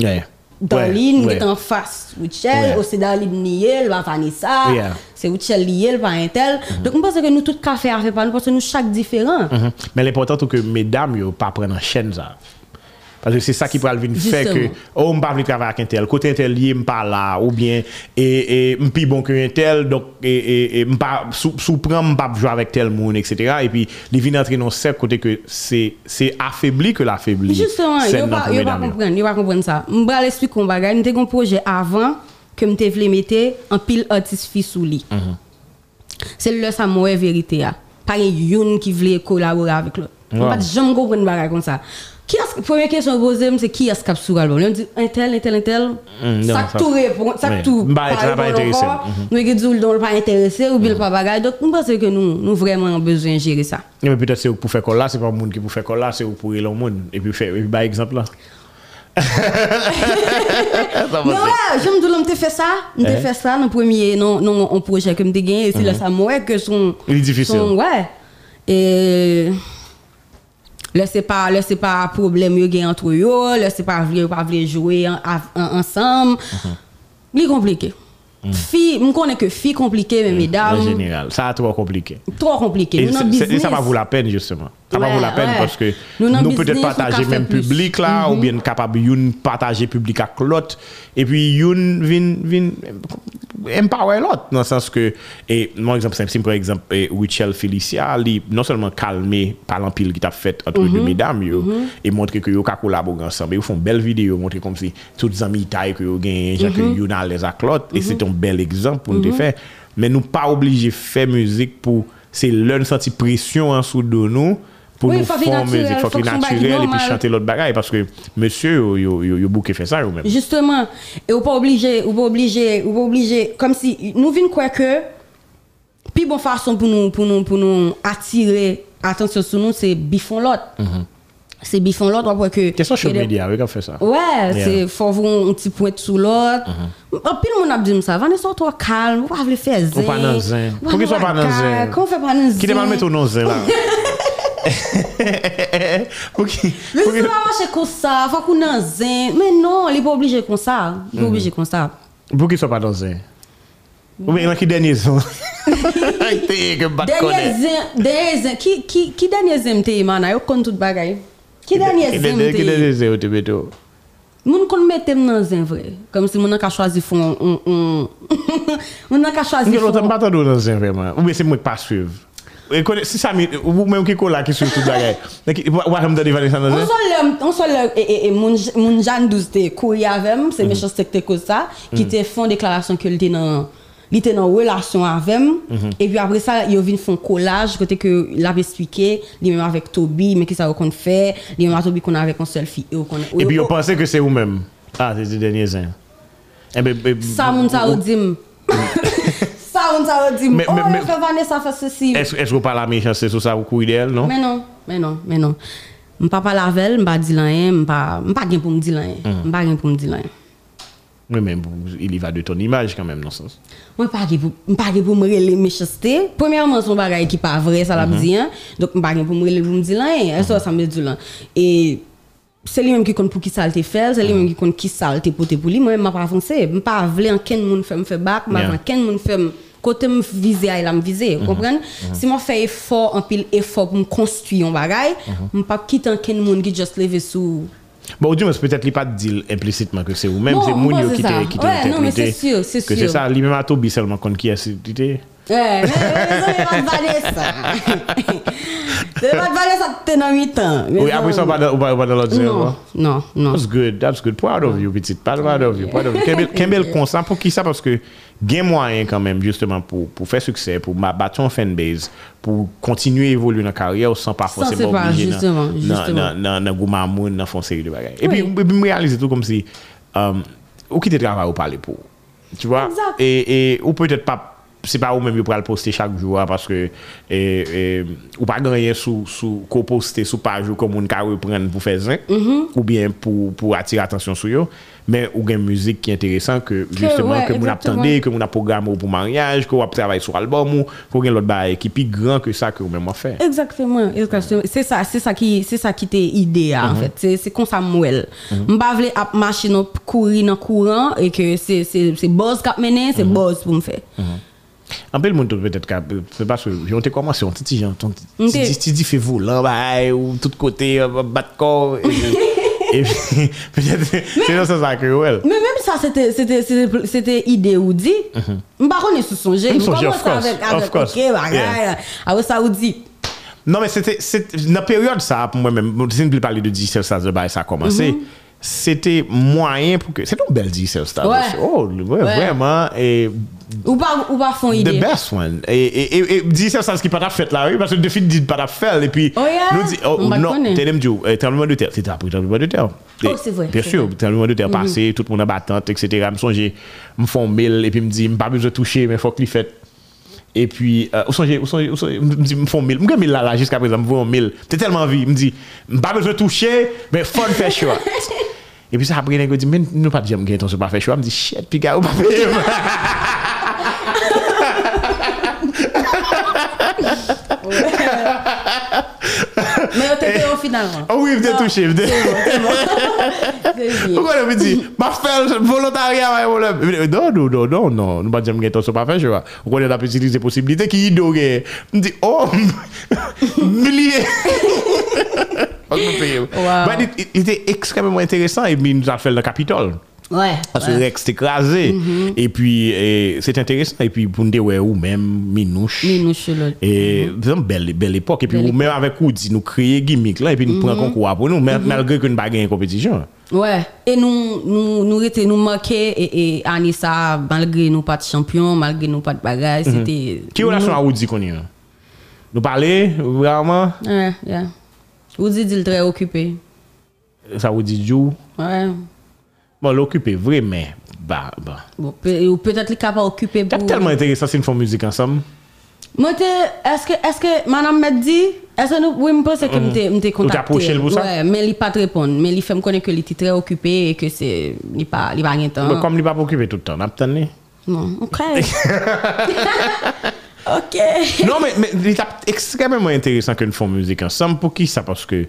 Darlene, qui est en face. Ouais. ou c'est Darlene lié, va Vanessa. C'est Richel lié, pas un tel. Donc, je pense que nous, tout café à faire nous, parce que nous, chaque différent. Mhm. Mais l'important c'est que mesdames yo pas prendre en chaîne ça. Parce que c'est ça qui peut venir faire que oh m'pas venir travailler avec un tel, côté un tel lié m'pas là ou bien et et m'pi bon que un tel donc et et m'pas sous prend m'pas jouer avec tel monde etc. et puis les vient entrer dans cercle côté que c'est affaibli que l'affaibli. Justement, C'est yo non pas pas comprendre, yo pas comprendre ça. M'bral explique un bagage, nous un projet avant que m'te vle mettre en pile artiste fille sous lit. Mhm. C'est le ça moi vérité. Pas une qui voulait collaborer avec l'autre. Ouais. On pas jamais comprendre bagage comme ça. Qui est première question posée c'est qui est-ce qui a sur l'album? On dit un tel un tel un tel. Mm, non, ça tout répond, ça tout. Bah, ça pas intéressé. Nous dit donc pas intéressé ou bien pas bagage. Donc on pense que nous nous vraiment besoin de gérer ça. Mais peut-être c'est pour faire coller là, c'est pas le monde qui pour faire coller là, c'est pour le monde et puis faire par exemple là. Faire. ouais, j'aime de l'homme te fait ça, me te Eh? fait ça dans premier non non un projet que me gagné et c'est là ça moi que son Il est difficile. ouais. Et là c'est pas là c'est pas problème yo entre yo, là c'est pas vle pas vle jouer en- en- ensemble. Mhm. Est compliqué. Fi, m konen ke fi komplike, men En mesdames, général. Ça a trop compliqué. trop komplike. Et, et ça va vous la peine, justement. ça ouais, vaut la peine ouais. parce que nous, nous peut-être partager même public plus. là mm -hmm. ou bien capable de partager public à l'autre et puis une vin vin empower l'autre dans le sens que et mon exemple simple par exemple et Richel Felicia li, non seulement calmé par l'empile qui t'a fait entre mm -hmm. deux mesdames yo, mm -hmm. et montrer que yo ka collaborer ensemble ils font belle vidéo montrer comme si toutes amis taille que yo gagne que yo dans les à l'autre et c'est un bel exemple pour nous faire mais nous pas obligé faire musique pour c'est l'un senti pression en sous de nous pour Oui, nous faut que faire naturel, musique, faut que que naturel et puis chanter l'autre bagaille parce que monsieur yo bouquet fait ça ou même. Justement, et ou pas obligé, ou pas obligé, ou pas obligé, comme si nous vînes quoi que, puis bon façon pour nous, pour nous, pour nous attirer attention sur nous, c'est bifon l'autre. C'est bifon l'autre, après que. Question sur et de- média, avec fait ça? Ouais, Yeah. c'est faut voir un petit point sous l'autre. En pile mon a dit ça, Vanessa toi calme, pas le faire zen. Ou pas dans zen. Ou Pour qu'il soit pas dans zen. Comment fait pas dans zen? Qui te mal mettre au nom zen là? [laughs] [laughs] Pou ki... Mè se pa manche kon sa, fwa kou nan zen. Mè non, li pou oblije kon sa. Li pou oblije kon sa. Pou ki so pa nan zen? Ou mè nan ki denye zon? Denye zon, denye zon. Ki denye zon te iman a yo kon tout bagay? Ki denye zon te? Ki denye zon te beto? Moun kon metem nan zen vre. Kom si moun an ka chwazi fon... [laughs] Moun an ka chwazi fon... Moun an ka chwazi fon... Moun an ka chwazi fon... Moun an ka chwazi fon... Moun an ka chwazi fon... Eh, si sa mi, ou mèm ki kola ki sou tout bagay. Wakèm do di Vanessa nan zè? On sol lè, eh, eh, moun jan douz te kou yavèm, se mhm. mè chos tek te kouz sa, ki te mhm. fon deklarasyon ke lè nan... li te nan relasyon avèm, mm -hmm. e pi apre sa, yo vin fon kolaj, kote ke la pe spike, li mèm avèk Tobi, mè ki sa yo kon fè, li mèm a Tobi kon avèk kon sel fi, yo kon... E pi yo panse ke se ou mèm, a, ah, se di denye zan. E be, be, sa moun sa ou dim. [laughs] Moun sa ou dim. Mais- Oh, mais- mais- Vanessa se si. Est-ce que vous parlez la méchanceté sur ça, vous couillez d'elle, non? Men non, men non, men non. Mpa pa lavel, mpa di lan yen, mpa, mpa gen pou mdi lan yen. Mpa gen pou mdi lan yen. Oui, mais il y va de ton image quand même, dans ce sens. Mwen pa gen pou, mpa gen pou mre le mecheste. Premièrement, son bagay ki pa vre, sa la m di, hein. Donc, mpa gen pou mre le pou m di lan, hein. E so, sa me di lan. Et, se li menm ki kon pou ki salte fel, se li menm ki kon ki salte pote pou li, mwen mpa pa fonse. Mpa vle an ken moun fèm fè bak, mpa Yeah. vle an ken moun fèm kote m vize a la m vize, kompren? Si mwen fè effort, an pil effort pou m konstuy yon bagay, mpa kit an ken moun ki just leve sou... Bon, du moins, peut-être qu'il pas dit implicitement que c'est vous-même, c'est c'est qui t'a qui non, mais c'est sûr, c'est Que c'est ça, lui-même à Toby seulement qui a ça Vanessa. Vanessa. Mais Oui, après ça, on va dans l'autre Non, zéro. non, non. That's good, that's good. Proud of you, petite. Proud of you, proud of you. Quel quel bel consent pour qui ça? Parce que gain moyen quand même, justement, pour, pour faire succès, pour battre un fanbase, pour continuer à évoluer dans la carrière sans pas forcément obligé justement, dans- justement. dans dans dans dans fond série de bagages. Et puis, Oui. et puis me réaliser tout comme si euh, ou qui te travaille ou parler pour. Tu vois? Exact. Et, et ou peut-être pas c'est pas vous même vous le poster chaque jour parce que et, et, ou pas gagner sous sous co-poster sous page comme on peut reprendre pour faire ça mm -hmm. ou bien pour pour attirer attention sur eux mais ou gain musique qui est intéressant que justement ouais, que vous attendez que vous a programmé pour mariage que vous travaillé sur album ou qu'on gain l'autre bail qui plus grand que ça que vous même faire exactement c'est ça c'est ça qui c'est ça qui était idéal mm -hmm. en mhm. fait. C'est comme ça mouel. Mhm. On pas vle à marcher dans courir dans courant et que c'est c'est c'est boss qui mener c'est mhm. boss pour me faire. En peu le monde peut-être c'est parce que j'ai été commencé on ton Ok. petit petit fait volant ou tout côté euh, battre corps [laughs] et, peut-être c'est dans sens que ouais Mais même ça, c'était, c'était, c'était, idée ou dit. M'pa sous. Mhm. Sous son jeu, of course, avec, of avec, course. ok. Yeah. Après ça, ou dit. Non, mais c'était, dans la période, ça, pour moi-même, si on peut parler de Diesel Stars, de bail, ça a commencé, c'était moyen pour que. C'est une belle dit, c'est stade. Ouais. Oh, ouais, ouais. vraiment. Et, ou pas, ou pas font idée. The best one. Et, et, et, et dit, c'est ça ce qui pas fait là, oui, parce que le défi dit pas fait. Et puis, oh, yeah. nous dit, oh, On non, t'es dit, euh, tremblement de terre. C'était après tremblement de terre. Oh, c'est vrai. Bien sûr, tremblement de terre mm -hmm. passé, tout le monde en battante, etc. Je me songe, me font mail, et puis me dit, je pas besoin de toucher, mais il faut que l'y fait Et puis, euh, je me font 1000. Je me fais là, là jusqu'à présent, je me fais 1000. J'ai tellement envie. Je me dis, je pas besoin de toucher, mais fun faire choix. Et puis, ça, après, je me dis, mais nous pas dire que je ne pas faire choix. Je me dis, shit, puis, gars, pas payer. [laughs] Au finalement. Oh oui, vous êtes touché, vous C'est bon, c'est bon. Très bien. Ou konen mi di, ma. Mi di, non, non, non, non, non, nou pa jem gen ton so pa fè chwa. Ou konen ap utilize posibilite ki yi do gen. Mi di, oh, [laughs] [laughs] peye. Wow. But it, it, it ekstremement intéressant et mi nou a fel nan Capitol. Ouais, Parce que ouais. Rex est écrasé. Mm -hmm. Et puis, c'est intéressant. Et puis, pour nous dire, ouais, ou même, Minouche. Minouche, l'autre. Et mm -hmm. c'est une belle, belle époque. Et puis, ou même avec Oudi, nous créer gimmick là. Et puis, nous mm -hmm. prenons mm-hmm. concours pour nous, mm-hmm. malgré que nous n'avons pas gagné compétition. Ouais. Et nous, nous, nous étions nous manqués. Et, et année ça, malgré nous pas de champion, malgré nous pas de bagages, mm-hmm. c'était. Qui relation à Oudi qu'on a Nous parler, vraiment Ouais, yeah. Oudi, il est très occupé. Ça, Oudi, Djou. Ouais. Bon, l'occupé, vraiment. Bah, bah. Bon, ou peut-être qu'il est pas occupé C'est pour. tellement intéressant si nous faisons musique ensemble. Moi, est-ce que, est-ce que madame m'a dit, est-ce que nous, oui, je pense que m'était, m'était contacté. approché le pour ça? Ouais, mais il pas te répondre. Mais il fait me connaître que il était très occupé et que c'est, il pas, il pas rien temps. Bon, Comme il pas occupé tout le temps, peut-être Non, ok. [laughs] [laughs] ok. Non, mais, mais il est extrêmement intéressant que nous fassions musique ensemble. Pour qui ça? Parce que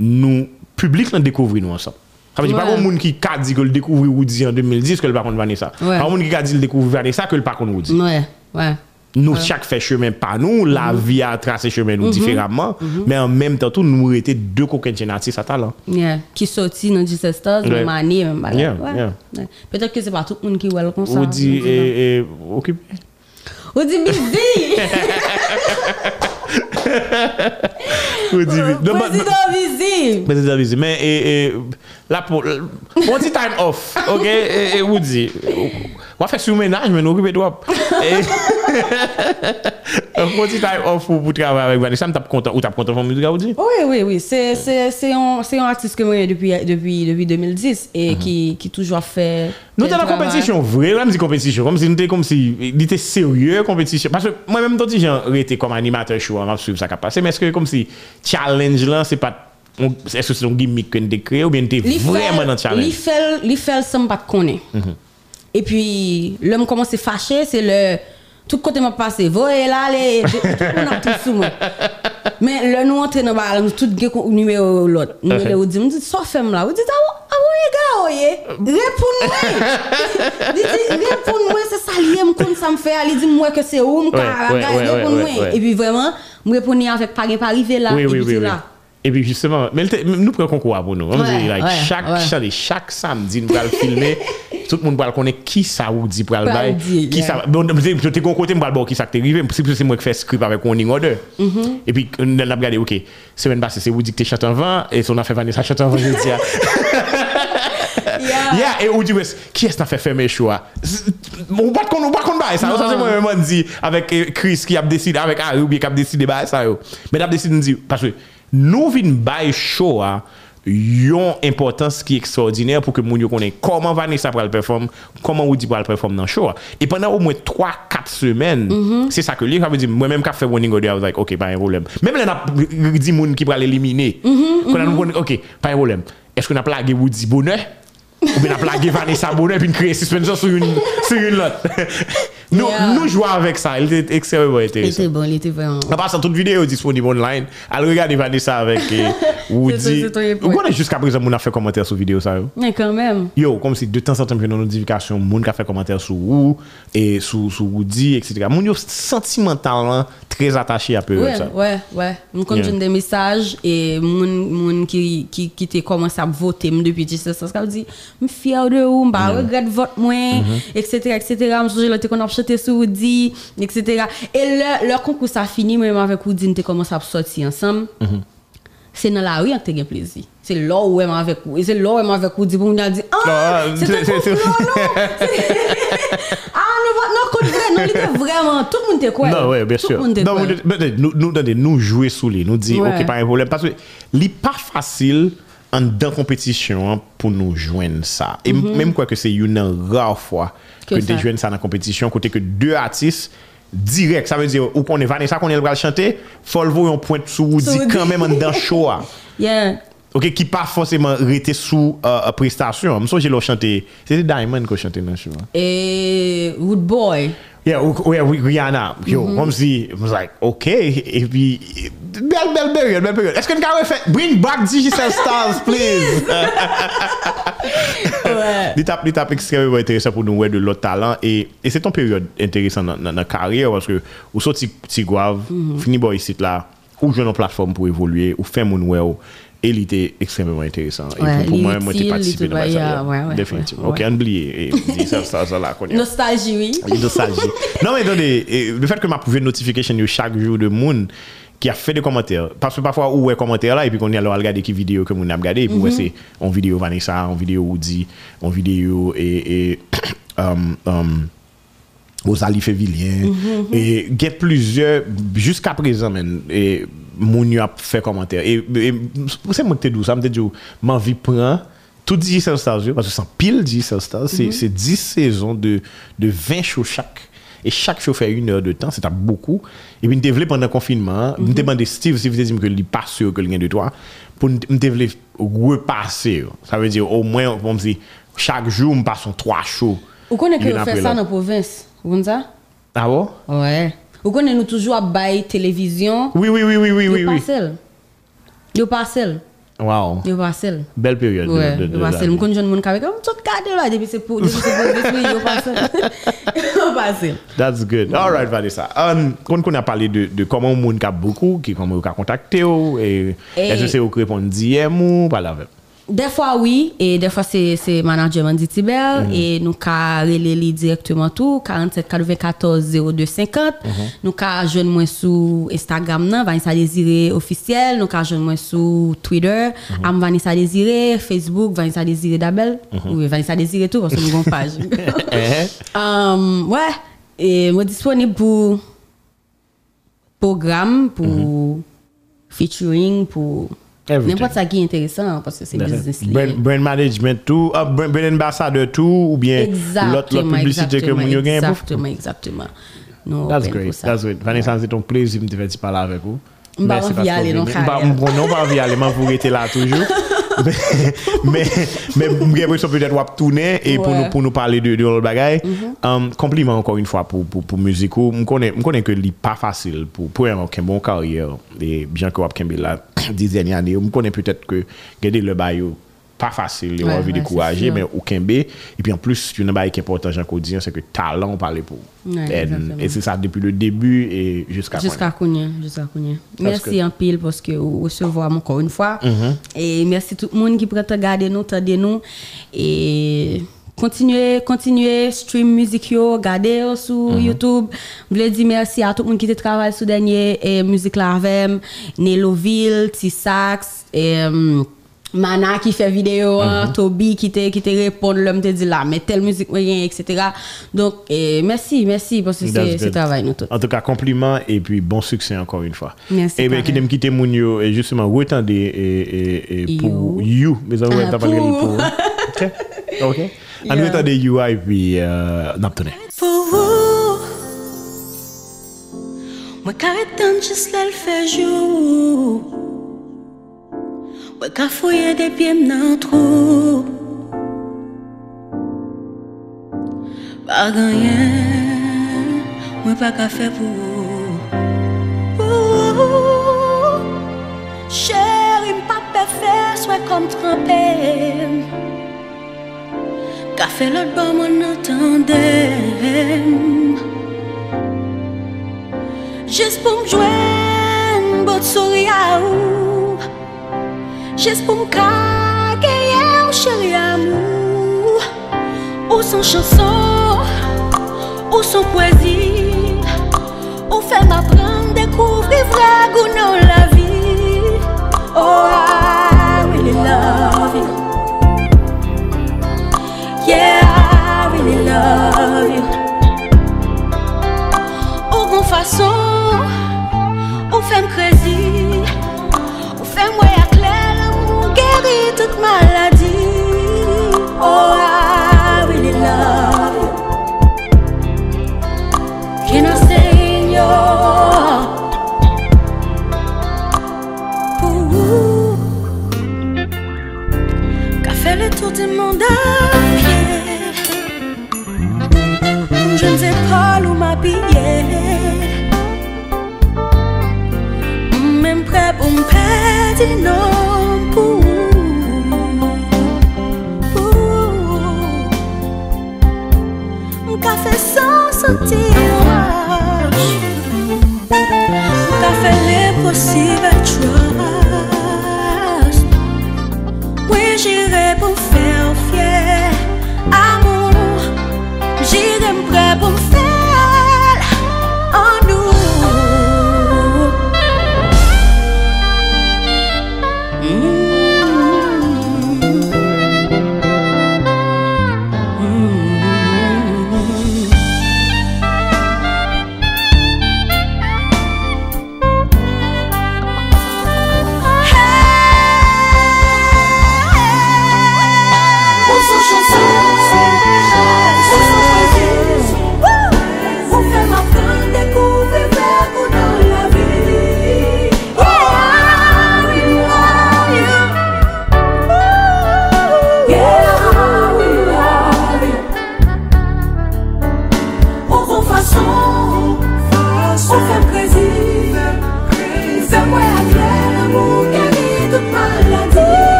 nous, public, nous découvrons nous ensemble. Ça veut dire pas un monde qui a dit que le découvre Woody en 2010 que le pas contre Vanessa. Pas un monde qui a dit le découvre Vanessa que le pas contre Woody. Ouais, ouais. Nous, chaque fait chemin par nous, la mm-hmm. vie a tracé chemin nous mm-hmm. différemment, mm-hmm. mais en même temps, tout, nous étions deux coquins artistes à talent. Qui sortit dans 17 stars, dans Mané, Peut-être que c'est pas tout le monde qui voit le concert. Woody est occupé. Woody busy! [laughs] Woody busy. Président busy! Président busy. Mais La pou, on ti time off, ok, e, e, e wou di, wafè sou menaj men nou kipe dwap. E, [laughs] on ti time off pou travè avèk Vanessa, m tap kontan, ou tap kontan fòm mouzika wou di? Oui, oui, oui, se yon artist ke mwenye depi 2010 e ki toujwa fè... Nou te la kompetisyon vre, la m zi kompetisyon, kom si nou te kom si, di te serye kompetisyon, paswe mwen mèm ton ti jan rete kom animatèr chou an ap sou sa kapase, men eske kom si challenge lan se pat est-ce que c'est un gimmick avons créé ou bien t'es Li vraiment dans le challenge? Li fait, li fait sans pas connaître. Et puis, l'homme commence à fâcher, c'est le. Tout côté m'a passé. Voyez là, les. On a tout sous moi. Mais le nous entré dans le bal, nous tout gars numéro l'autre. Numéro dit, me dit, ça fait là. Vous dites, ah, ah, oui, gars, oui. Réponds-moi. Il dit, réponds-moi, c'est ça, lié, me comme ça me fait. Il dit, moi que c'est où, me ouais, réponds-moi. Et puis vraiment, me répondre avec pas pas arrivé là. Oui, oui. là. Et puis justement, mais nous prenons concours pour nous. chaque, samedi, nous allons filmer. [laughs] Tout le monde va connaître qui ça ou dit pour le bail. Qui ça. Bon, je te côté, je vais bon, qui ça t'est arrivé. C'est c'est moi qui fais script avec un in order. Mm-hmm. Et puis, on a regardé, ok, semaine passée, c'est vous dit que tu chantes en vent. Et on a fait Vanessa chanter en vent, je dis. Ah. [laughs] Yeah. yeah, et ou di wes, ki es nan fe feme chwa? Ou bat kon, non. euh, ou bat kon bay sa yo, sa se mwen mwen mwen di, avek Chris ki ap deside, avek Arubi ki ap deside bay sa yo. Men ap deside mwen di, paswe, nous vin bay show a yon importance qui est extraordinaire pour que moun yo connaisse comment Vanessa va le performer, comment Woody va le performer dans le show. Et pendant au moins 3-4 semaines, mm -hmm. c'est ça que lui a dit, moi-même quand fait Warning Audio, I was like, ok, pas un problème. Même là, on a dit moun qui va l'éliminer. Mm -hmm, mm -hmm. Ok, pas un problème. Est-ce qu'on a plagué Woody Bonheur? Ou bien a plagué Vanessa Bonheur puis créer suspension sur une, sur une lot. [laughs] nous, yeah. nous jouons avec ça. Il était extrêmement intéressant. Il était bon, il était vraiment bon. En passant, toute vidéo disponible online. Allez regarder Vanessa avec euh, [laughs] Woody. Vous connaissez jusqu'à présent, on a fait commentaire sur vidéo ça. Mais quand même. Yo, comme si de temps en temps, on a une notification, on a fait commentaire sur vous et sur, sur Woody, etc. Mon yo sentimentalement très attaché à peu. Ouais, ça. ouais, ouais. Nous continuons des messages et moun, moun qui, qui, qui te commence à voter depuis 17 ans. Ça veut dire, suis fier de vous, je regrette vote moi, Mm-hmm. etc., etc. Je suis là, qu'on a chanté sur etc. Et le, leur concours ça fini, même avec Woody, nous commencé à sortir ensemble. Mm-hmm. C'est dans la rue que tu as plaisir. C'est là où avec vous. Et c'est là où elle avec Woody pour nous dire, Ah, ah, c'est c'est- c'est- complot, non? Ah, non, non, [laughs] vraiment, tout le monde était quoi? Non, ouais, bien Tout sûr. le monde était Non, mais nous, nous, nous, nous jouer sous lui, nous Ouais. ok, pas un problème. Parce que n'est pas facile an dan kompetisyon pou nou jwen sa. E mm -hmm. menm kwa ke se yon nan rar fwa ke de jwen sa nan kompetisyon, kote ke de atis direk, sa vezi ou konen Vanessa konen el bral chante, folvo yon point sou ou so di kanmen an dan show a. [laughs] Yeah. Ok, ki pa fonseman rete sou euh, uh, prestasyon. Mso jè lò chante, se te Diamond ko chante nan show a. E, Woodboy. Yeah, where we Rihanna. Yo, mm-hmm. Mumsy was like, ok, if we bel bel period, bel period. Est-ce que nous fait bring back digital stars, [laughs] please? [laughs] ouais. Des tapes, des tapes extrêmement intéressantes pour nous ouais de l'autre talent et, et c'est ton période intéressante dans dans carrière parce que ou sorti Tigouave, mm-hmm. fini boy site là, ou jeune en plateforme pour évoluer, ou faire mon ouais. Et il était extrêmement intéressant. Ouais, pour, pour moi, moi, j'ai participé dans ma carrière. ouais, ouais, Définitivement. Ok, on oublie. Et Digital Stars, là, qu'on y a. Nostalgie, oui. Nostalgie. non, mais attendez, le fait que m'a prouvé notification yo chaque jour de monde qui a fait des commentaires. Parce que parfois, où est commentaire là, et puis qu'on y a alors regarder qui vidéo que moun a regardé, et puis ouais, c'est en vidéo Vanessa, en vidéo Woody, en vidéo et, et [coughs] um, um, Rosalie Févilien. Et il y a plusieurs, jusqu'à présent, et moun yo a fait commentaire. Et, et c'est moi qui te dis ça, me te dit, ma vie prend tout Digital Stars, yo, parce que c'est pile Digital Stars, c'est c'est 10 saisons de, de 20 shows chaque. Et chaque show fait une heure de temps, c'est à beaucoup. Et puis, je pendant le confinement, je demandé Steve, si vous dit que il pas sûr que le de toi, pour me repasser. Ça veut dire au moins, chaque jour, je passe trois shows. Ou connaît que vous ça dans la province? Vous? Ah bon? Ouais. Ou connaît nous toujours à bail télévision. Oui, oui, oui, oui, oui, oui. Yo oui. parcelle. Parcelle. Wow. Yo parcelle. Belle période. de- Ouais, de, de, yo parcelle. M'konn jeune moun kawek, on tout gade là depuis c'est pour depuis c'est pour depuis [laughs] yo parcelle. [laughs] Yo parcelle. That's good. All right, Vanessa. Um, quand on a parlé de, de comment on a beaucoup, qui comment on a contacté, ou, et est-ce que c'est au répondre DM ou pas la même? Des fois oui, et des fois c'est c'est manager Mandy Tibel Mhm. et nous li directement tout 47 94 02 50. Mhm. Nous ka joindre moi sur Instagram nan Vanessa Désiré officiel, nous ka joindre moi sur Twitter, Mhm. am Vanessa Désiré, Facebook Vanessa Désiré Dabel. Mhm. Oui, Vanessa Désiré tout parce que nous avons page. [laughs] Eh? Um, ouais, et moi disponible pour programme, pour featuring, pour. N'importe ça qui est intéressant parce que c'est business brand, brand, management tout, uh, brand, brand ambassador tout ou bien l'autre publicité que mon gagne. Exactement, exactement. No, that's great, that's great. Vanessa, c'est ton plaisir de te faire parler avec vous. Mba anvi ale non kare. Mba anvi ale, mba anvi ale, mba anvi ale, mba anvi ale, mais, mais, j'ai l'impression peut-être wap tourner et pour. Mm-hmm. nous, pour nous parler de, de l'autre bagaille. Um, compliment encore une fois pour, pour, pour musique. Je connais, je connais que c'est pas facile pour, pour une bonne carrière. Et bien que wap kembe là, 10 [coughs] dernières années, je connais peut-être que garder le bail pas facile, on Ouais, a envie ouais, de décourager, mais au Kembe. Et puis en plus, il y a un bail qui est important, Jean Codien, c'est que talent parle pour. Ouais, Et- c'est ça depuis le début et jusqu'à Jusqu'à Kounia, jusqu'à Kounia. Merci good. en pile parce que vous recevoir encore une fois. Mm-hmm. Et merci tout le monde qui prend regarder nous, tendez nous. Et continuez, continuez, stream musique yo, regardez sur Mm-hmm. YouTube. Je voulais dire merci à tout le monde qui travaille sur dernier et musique la avec Neloville, Tissax, et hum, Mana qui fait vidéo, hein, Mm-hmm. Toby qui te, qui te répond, l'homme te dit là, mais telle musique, rien, etc. Donc, eh, merci, merci parce que c'est c'est travail nous tout. En tout cas, compliment et puis bon succès encore une fois. Merci, Et bien, qui t'aime quitter Mounio et justement, retendez et, et, et pour You. Mais on Ah, pour. pour. Ok? Ok? [laughs] En Yeah. retendez You et puis, euh, n'abtenez. Pour vous, moi carrément juste là le fait jour. Mwen ka fouye depye m nan trou Pa ganyen Mwen pa ka fe pou ou. Chéri m pa pe fe Swen kom trempe. Ka fe lot ba mwen entende Jis pou m jwen Bot sori a ou. Me caguer, chéri amour. Ou son chanson, ou son poésie. Ou fait m'apprendre, découvrir vrai goût dans la vie. Oh, I really love you. Yeah, I really love you. Ou gon façon, guérit toute maladie. Oh, I really love you. Can I stay your Ooh. Qu'a fait le tour du monde à pied Je ne sais pas où ma habillé. Même prêt pour me perdre, non, sentir mais. Nunca foi é possível